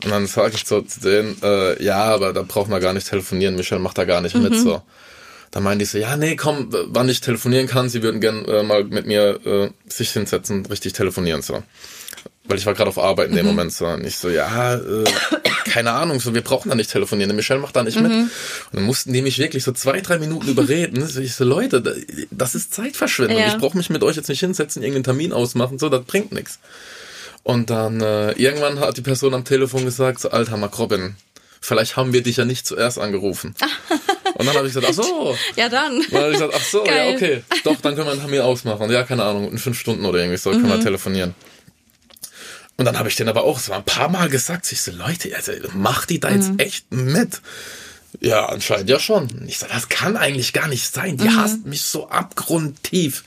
Und dann sage ich so zu denen, äh, ja, aber da braucht man gar nicht telefonieren. Michelle macht da gar nicht mhm. mit. so. Dann meinte ich so, ja, nee, komm, wann ich telefonieren kann, sie würden gern äh, mal mit mir äh, sich hinsetzen, richtig telefonieren. so weil ich war gerade auf Arbeit in dem mhm. Moment so. Und ich so, ja, äh, keine Ahnung, so, wir brauchen da nicht telefonieren. Der Michelle macht da nicht mhm. mit. Und dann mussten die mich wirklich so zwei, drei Minuten überreden. So, ich so, Leute, das ist Zeitverschwendung. Ja. Ich brauche mich mit euch jetzt nicht hinsetzen, irgendeinen Termin ausmachen, so, das bringt nichts. Und dann äh, irgendwann hat die Person am Telefon gesagt, so, Alter, Mark Robin, vielleicht haben wir dich ja nicht zuerst angerufen. Und dann habe ich gesagt, ach so. Ja, dann. Und dann habe ich gesagt, ach so, Geil. ja, okay. Doch, dann können wir einen Termin ausmachen. Ja, keine Ahnung, in fünf Stunden oder irgendwie so können Mhm. wir telefonieren. Und dann habe ich den aber auch so ein paar Mal gesagt, ich so, Leute, also macht die da jetzt Mhm. echt mit? Ja, anscheinend ja schon. Ich so, das kann eigentlich gar nicht sein. Die Mhm. hasst mich so abgrundtief.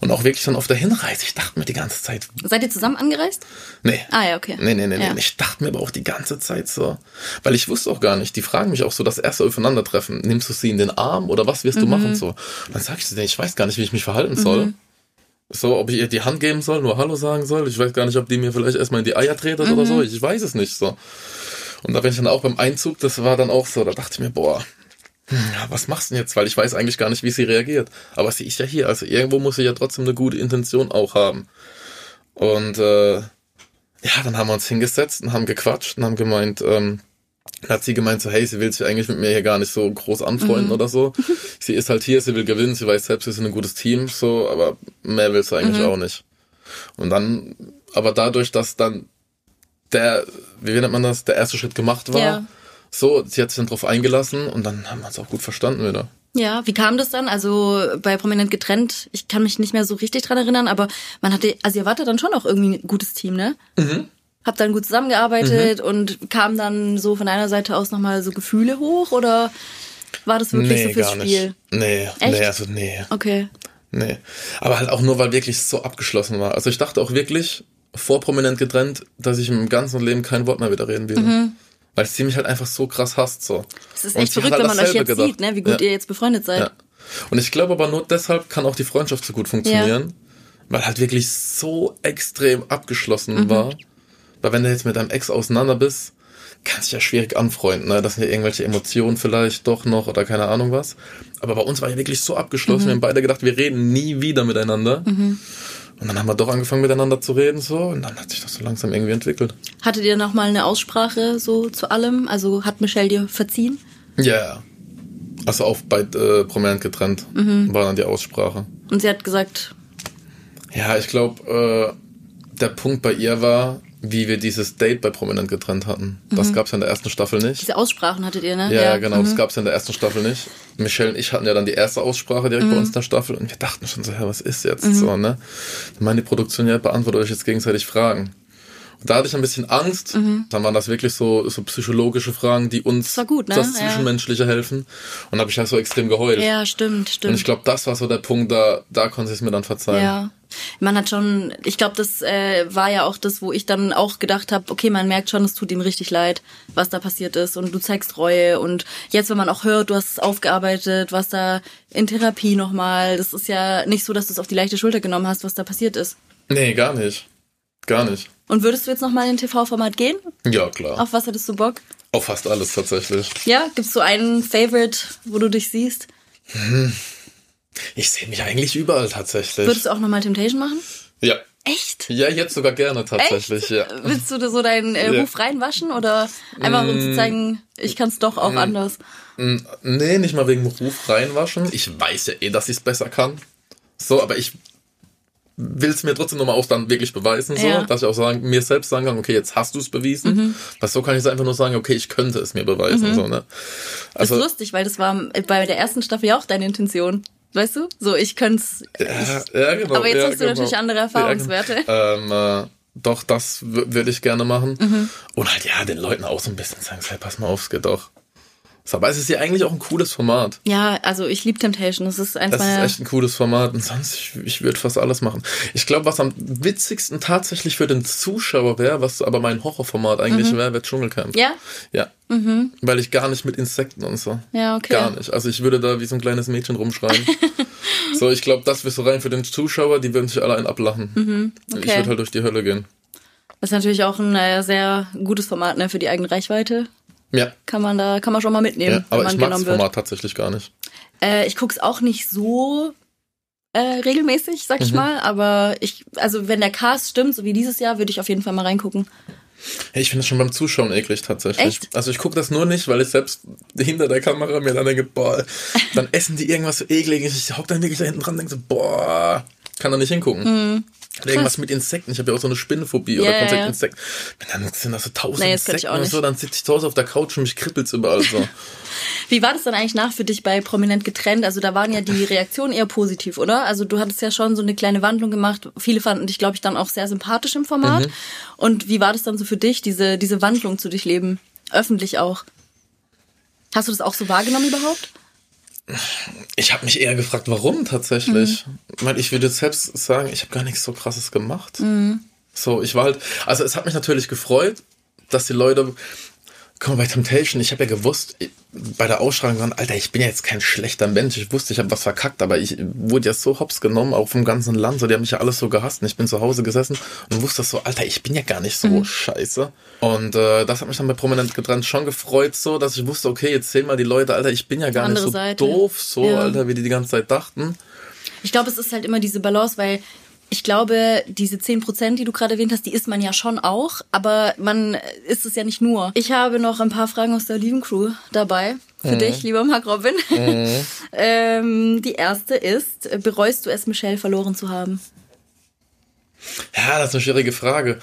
Und auch wirklich dann auf der Hinreise. Ich dachte mir die ganze Zeit, Seid ihr zusammen angereist? nee. Ah, ja, okay. Nee, nee, nee, Ja. nee. Ich dachte mir aber auch die ganze Zeit so. Weil ich wusste auch gar nicht. Die fragen mich auch so das erste Aufeinandertreffen. Nimmst du sie in den Arm oder was wirst du Mhm. machen so? Und dann sag ich so, nee, ich weiß gar nicht, wie ich mich verhalten soll. So, ob ich ihr die Hand geben soll, nur Hallo sagen soll. Ich weiß gar nicht, ob die mir vielleicht erstmal in die Eier tretet oder Mhm. so. Ich weiß es nicht so. Und da bin ich dann auch beim Einzug, das war dann auch so, da dachte ich mir, boah, hm, was machst du denn jetzt? Weil ich weiß eigentlich gar nicht, wie sie reagiert. Aber sie ist ja hier, also irgendwo muss sie ja trotzdem eine gute Intention auch haben. Und äh, ja, dann haben wir uns hingesetzt und haben gequatscht und haben gemeint, ähm, hat sie gemeint so, hey, sie will sich eigentlich mit mir hier gar nicht so groß anfreunden oder so. Sie ist halt hier, sie will gewinnen, sie weiß selbst, wir sind ein gutes Team, so, aber mehr will sie eigentlich auch nicht. Und dann, aber dadurch, dass dann der, wie nennt man das, der erste Schritt gemacht war, Ja. so, sie hat sich dann drauf eingelassen und dann haben wir uns auch gut verstanden wieder. Ja, wie kam das dann? Also bei Prominent getrennt, ich kann mich nicht mehr so richtig dran erinnern, aber man hatte, also ihr wart ja dann schon auch irgendwie ein gutes Team, ne? Mhm. Habt dann gut zusammengearbeitet Mhm. und kam dann so von einer Seite aus nochmal so Gefühle hoch oder war das wirklich so fürs Spiel? Nee, Echt? nee, also nee. Okay. Nee. Aber halt auch nur, weil wirklich so abgeschlossen war. Also ich dachte auch wirklich, vor prominent getrennt, dass ich im ganzen Leben kein Wort mehr wieder reden will. Weil sie mich halt einfach so krass hasst, so. Es ist echt verrückt, halt wenn man euch jetzt gedacht. sieht, ne? wie gut Ja. ihr jetzt befreundet seid. Ja. Und ich glaube aber nur deshalb kann auch die Freundschaft so gut funktionieren, weil halt wirklich so extrem abgeschlossen Mhm. war. Weil wenn du jetzt mit deinem Ex auseinander bist, kannst du ja schwierig anfreunden, ne? Das sind ja irgendwelche Emotionen vielleicht doch noch oder keine Ahnung was. Aber bei uns war ja wirklich so abgeschlossen. Mhm. Wir haben beide gedacht, wir reden nie wieder miteinander. Und dann haben wir doch angefangen miteinander zu reden so und dann hat sich das so langsam irgendwie entwickelt. Hattet ihr nochmal eine Aussprache so zu allem? Also hat Michelle dir verziehen? Ja, ja. Also auch bei äh, Prominent getrennt Mhm. war dann die Aussprache. Und sie hat gesagt, Ja, ich glaube, äh, der Punkt bei ihr war, wie wir dieses Date bei Prominent getrennt hatten. Das gab's ja in der ersten Staffel nicht. diese Aussprachen hattet ihr, ne? Ja, ja genau, das gab's ja in der ersten Staffel nicht. Michelle und ich hatten ja dann die erste Aussprache direkt bei uns in der Staffel und wir dachten schon so, ja, was ist jetzt so, ne? Dann meinte die Produktion, ja, beantwortet euch jetzt gegenseitig Fragen. Und da hatte ich ein bisschen Angst. Dann waren das wirklich so, so psychologische Fragen, die uns war gut, ne? das Ja. Zwischenmenschliche helfen. Und da habe ich halt so extrem geheult. Ja, stimmt, Und stimmt. ich glaube, das war so der Punkt, da, da konnte sie es mir dann verzeihen. Ja. Man hat schon, ich glaube, das äh, war ja auch das, wo ich dann auch gedacht habe, okay, man merkt schon, es tut ihm richtig leid, was da passiert ist und du zeigst Reue und jetzt, wenn man auch hört, du hast es aufgearbeitet, was da in Therapie nochmal, das ist ja nicht so, dass du es auf die leichte Schulter genommen hast, was da passiert ist. Nee, gar nicht. Gar nicht. Und würdest du jetzt nochmal in ein TV-Format gehen? Ja, klar. Auf was hättest du Bock? Auf fast alles tatsächlich. Ja, gibt's so einen Favorite, wo du dich siehst? Ich sehe mich eigentlich überall tatsächlich. Würdest du auch nochmal Temptation machen? ja. Echt? Ja, jetzt sogar gerne tatsächlich, ja. Willst du so deinen äh, Ja. Ruf reinwaschen oder einfach um zu zeigen, ich kann es doch auch anders? Mm, Nee, nicht mal wegen Ruf reinwaschen. Ich weiß ja eh, dass ich es besser kann. So, aber ich will es mir trotzdem nochmal auch dann wirklich beweisen, so, Ja. dass ich auch sagen, mir selbst sagen kann, okay, jetzt hast du es bewiesen. Was so kann ich einfach nur sagen, okay, ich könnte es mir beweisen, so, ne? Das Also, ist lustig, weil das war bei der ersten Staffel ja auch deine Intention. Weißt du? So, ich könnte ja, ja, genau. Aber jetzt ja, hast du natürlich andere Erfahrungswerte. Ja, genau. ähm, äh, doch, das würde ich gerne machen. Mhm. Und halt, ja, den Leuten auch so ein bisschen sagen, hey, pass mal auf, es geht doch. Aber es ist ja eigentlich auch ein cooles Format. Ja, also ich liebe Temptation. Das ist eins Das ist echt ein cooles Format. Und sonst, ich, ich würde fast alles machen. Ich glaube, was am witzigsten tatsächlich für den Zuschauer wäre, was aber mein Horrorformat eigentlich wäre, wäre Dschungelcamp. Mhm. ja? Ja. Weil ich gar nicht mit Insekten und so. Ja, okay. Gar nicht. Also ich würde da wie so ein kleines Mädchen rumschreien. so, ich glaube, das wäre so rein für den Zuschauer, die würden sich alle einen ablachen. Ich okay. würde halt durch die Hölle gehen. Das ist natürlich auch ein äh, sehr gutes Format ne, für die eigene Reichweite. Ja. Kann man da, kann man schon mal mitnehmen, ja aber ich mag das genommen wird. Format tatsächlich gar nicht. Äh, ich guck's auch nicht so äh, regelmäßig, sag Mhm. ich mal. Aber ich, also wenn der Cast stimmt, so wie dieses Jahr, würde ich auf jeden Fall mal reingucken. Hey, ich finde das schon beim Zuschauen eklig tatsächlich. Echt? Also ich gucke das nur nicht, weil ich selbst hinter der Kamera mir dann denke, boah, dann essen die irgendwas so ekliges. Ich hock dann wirklich da hinten dran und denke so, boah, kann da nicht hingucken. Irgendwas mit Insekten. Ich habe ja auch so eine Spinnenphobie Ja, oder Konzept ja. Insekten. Wenn dann sind da so tausend Nee, Insekten und so, dann sitze ich zu Hause auf der Couch und mich kribbelt's überall so. Wie war das dann eigentlich nach für dich bei Prominent getrennt? Also da waren ja die Reaktionen eher positiv, oder? Also du hattest ja schon so eine kleine Wandlung gemacht. Viele fanden dich, glaube ich, dann auch sehr sympathisch im Format. Mhm. Und wie war das dann so für dich, diese, diese Wandlung zu durchleben? Öffentlich auch. Hast du das auch so wahrgenommen überhaupt? Ich habe mich eher gefragt, warum tatsächlich. Mhm. Weil ich würde jetzt selbst sagen, ich habe gar nichts so krasses gemacht. Mhm. So, ich war halt, also es hat mich natürlich gefreut, dass die Leute, guck mal, bei Temptation, ich habe ja gewusst, ich- bei der Ausstrahlung, waren, Alter, ich bin ja jetzt kein schlechter Mensch. Ich wusste, ich habe was verkackt, aber ich wurde ja so hops genommen, auch vom ganzen Land. So, die haben mich ja alles so gehasst. Und ich bin zu Hause gesessen und wusste so, Alter, ich bin ja gar nicht so Mhm. scheiße. Und äh, das hat mich dann bei Prominent getrennt schon gefreut, so, dass ich wusste, okay, jetzt sehen mal die Leute, Alter, ich bin ja gar nicht so Seite. doof, so, Ja. Alter, wie die die ganze Zeit dachten. Ich glaube, es ist halt immer diese Balance, weil ich glaube, diese 10%, die du gerade erwähnt hast, die ist man ja schon auch, aber man ist es ja nicht nur. Ich habe noch ein paar Fragen aus der Olivencrew dabei. Für dich, lieber Mark Robin. ähm, die erste ist, bereust du es, Michelle verloren zu haben? Ja, das ist eine schwierige Frage.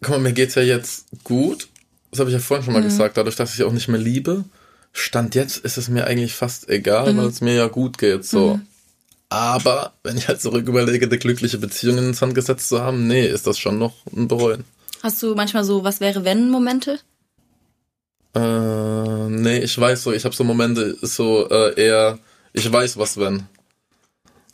Guck mal, mir geht's ja jetzt gut. Das habe ich ja vorhin schon mal gesagt. Dadurch, dass ich sie auch nicht mehr liebe, Stand jetzt ist es mir eigentlich fast egal, weil es mir ja gut geht. So. Aber wenn ich halt zurück überlege, eine glückliche Beziehung in den Sand gesetzt zu haben, nee, ist das schon noch ein Bereuen. Hast du manchmal so, was wäre wenn Momente? Äh, nee, ich weiß so, ich habe so Momente, so äh, eher, ich weiß was wenn.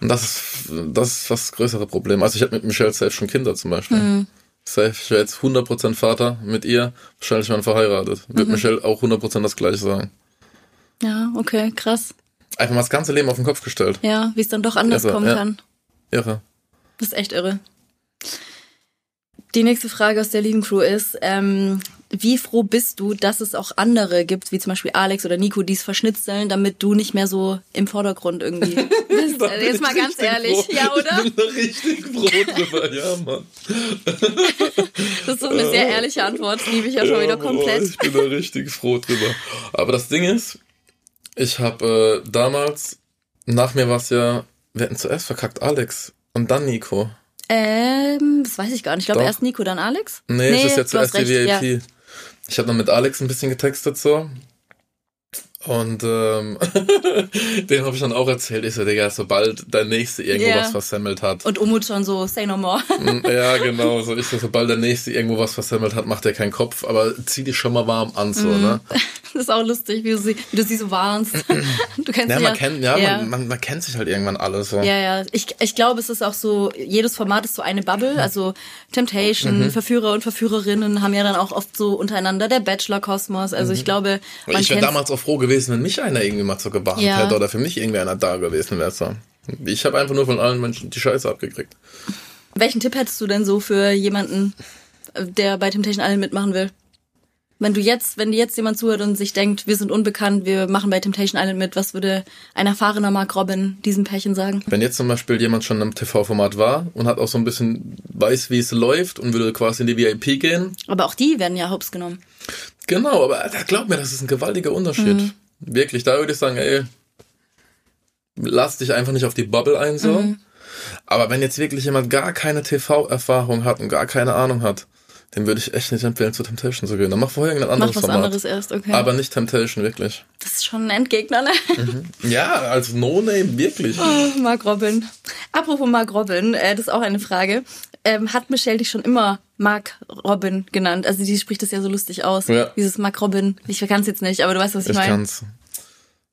Und das ist, das ist das größere Problem. Also ich habe mit Michelle selbst schon Kinder zum Beispiel. Safe, ich wäre jetzt 100% Vater mit ihr, wahrscheinlich schon verheiratet. Wird Michelle auch 100% das gleiche sagen. Ja, okay, krass. Einfach mal das ganze Leben auf den Kopf gestellt. Ja, wie es dann doch anders Irre, kommen ja. kann. Irre. Das ist echt irre. Die nächste Frage aus der Lieben Crew ist, ähm, wie froh bist du, dass es auch andere gibt, wie zum Beispiel Alex oder Nico, die es verschnitzeln, damit du nicht mehr so im Vordergrund irgendwie bist? Also jetzt mal ganz ehrlich, ja, oder? Ich bin da richtig froh drüber, ja, Mann. Das ist so eine sehr ehrliche Antwort, liebe ich ja schon wieder boah, komplett. Ich bin da richtig froh drüber. Aber das Ding ist, ich habe äh, damals, nach mir war es ja, wir hätten zuerst verkackt Alex und dann Nico. Ähm, das weiß ich gar nicht. Ich glaube erst Nico, dann Alex? Nee, es ist ja zuerst die recht, VIP. Ich habe dann mit Alex ein bisschen getextet so. Und ähm, dem habe ich dann auch erzählt, ich so, Digga, sobald der Nächste irgendwo Ja. was versemmelt hat. Und Umut schon so, say no more. Mm, ja, genau, so ich so, sobald der Nächste irgendwo was versemmelt hat, macht er keinen Kopf, aber zieh dich schon mal warm an, so, Mhm. ne? Das ist auch lustig, wie du sie, wie du sie so warnst. Du kennst Ja, sie man kennt, ja, ja. Man, man, man kennt sich halt irgendwann alle so. Ja, ja. Ich, ich glaube, es ist auch so, jedes Format ist so eine Bubble. Also Temptation, Mhm. Verführer und Verführerinnen haben ja dann auch oft so untereinander der Bachelor-Kosmos. Also ich glaube, man Mhm. ich wäre damals auch froh gewesen, wenn mich einer irgendwie mal so gewarnt Ja. hätte oder für mich irgendwie einer da gewesen wäre. So. Ich habe einfach nur von allen Menschen die Scheiße abgekriegt. Welchen Tipp hättest du denn so für jemanden, der bei Temptation Island mitmachen will? Wenn du jetzt, wenn dir jetzt jemand zuhört und sich denkt, wir sind unbekannt, wir machen bei Temptation Island mit, was würde ein erfahrener Mark Robin diesem Pärchen sagen? Wenn jetzt zum Beispiel jemand schon im TV-Format war und hat auch so ein bisschen weiß, wie es läuft und würde quasi in die VIP gehen, Aber auch die werden ja hops genommen. Genau, aber da glaub mir, das ist ein gewaltiger Unterschied. Mhm. Wirklich, da würde ich sagen, ey, lass dich einfach nicht auf die Bubble ein, so. Mhm. Aber wenn jetzt wirklich jemand gar keine TV-Erfahrung hat und gar keine Ahnung hat, dem würde ich echt nicht empfehlen, zu Temptation zu gehen. Dann mach vorher irgendein anderes Mach was Format. anderes erst, okay. Aber nicht Temptation, wirklich. das ist schon ein Endgegner, ne? Ja, als No-Name, wirklich. Oh, Mark Robin. Apropos Mark Robin, äh, das ist auch eine Frage. Ähm, hat Michelle dich schon immer Mark Robin genannt? Also die spricht das ja so lustig aus. Ja. Dieses Mark Robin. Ich kann es jetzt nicht, aber du weißt, was ich, Ich meine. kann's.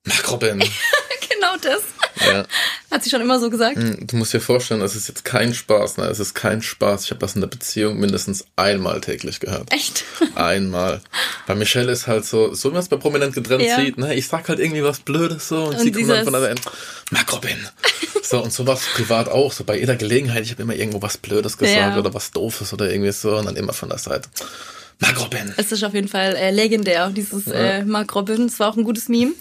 Mach Robin. genau das. Ja. Hat sie schon immer so gesagt? Hm, Du musst dir vorstellen, es ist jetzt kein Spaß, ne? Es ist kein Spaß. Ich habe das in der Beziehung mindestens einmal täglich gehört. Echt? Einmal. Bei Michelle ist halt so, so wie man es bei Prominent getrennt Ja. sieht, ne? Ich sag halt irgendwie was Blödes so und, Und sie kommt dann von der Seite, Mark Robin. So, und so war es privat auch. So bei jeder Gelegenheit, ich habe immer irgendwo was Blödes gesagt Ja. oder was Doofes oder irgendwie so und dann immer von der Seite. Mark Robin. Es ist auf jeden Fall äh, legendär, dieses äh, Mark Robin. Es war auch ein gutes Meme.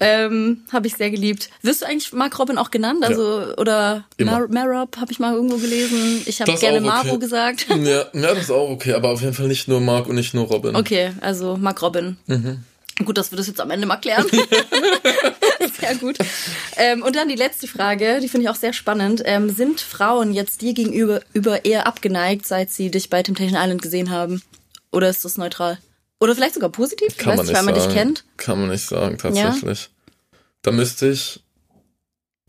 Ähm, habe ich sehr geliebt. Wirst du eigentlich Mark Robin auch genannt? Also, oder Immer. Mar Marop habe ich mal irgendwo gelesen. Ich habe gerne okay. Maro gesagt. Ja, ja, das ist auch okay, aber auf jeden Fall nicht nur Mark und nicht nur Robin. Okay, also Mark Robin. Mhm. Gut, dass wir das jetzt am Ende mal klären. sehr gut. Ähm, und dann die letzte Frage, die finde ich auch sehr spannend. Ähm, sind Frauen jetzt dir gegenüber über eher abgeneigt, seit sie dich bei Temptation Island gesehen haben? Oder ist das neutral? Oder vielleicht sogar positiv? Kann man nicht weil man sagen. dich kennt? Kann man nicht sagen, tatsächlich. Da müsste ich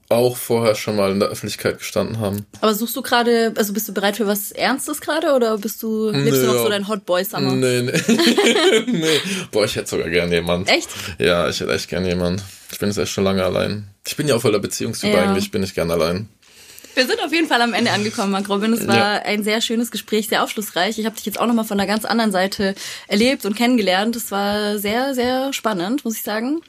auch vorher schon mal in der Öffentlichkeit gestanden haben. Aber suchst du gerade, also bist du bereit für was Ernstes gerade oder bist du, lebst du noch so dein Hot Boy Summer? Nee, nee. nee. Boah, ich hätte sogar gern jemand. Echt? Ja, ich hätte echt gern jemand. Ich bin jetzt echt schon lange allein. Ich bin ja auch voller Beziehungstyp Ja. eigentlich, bin ich gern allein. Wir sind auf jeden Fall am Ende angekommen, Marc Robin. Es war Ja. ein sehr schönes Gespräch, sehr aufschlussreich. Ich habe dich jetzt auch nochmal von einer ganz anderen Seite erlebt und kennengelernt. Es war sehr, sehr spannend, muss ich sagen.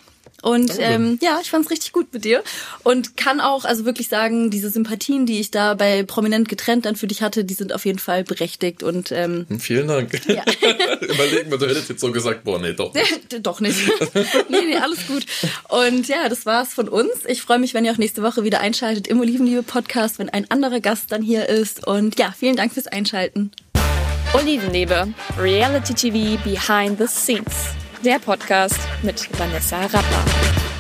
Und ähm, ja, ich fand es richtig gut mit dir. Und kann auch also wirklich sagen, diese Sympathien, die ich da bei Prominent getrennt dann für dich hatte, die sind auf jeden Fall berechtigt. Und ähm, Hm, Vielen Dank. Ja. Überlegen wir, du hättest jetzt so gesagt, boah, nee, doch nicht. Doch nicht. nee, nee, alles gut. Und ja, das war's von uns. Ich freue mich, wenn ihr auch nächste Woche wieder einschaltet im Olivenliebe Podcast, wenn ein anderer Gast dann hier ist. Und ja, vielen Dank fürs Einschalten. Olivenliebe, Reality TV Behind the Scenes. Der Podcast mit Vanessa Rapper.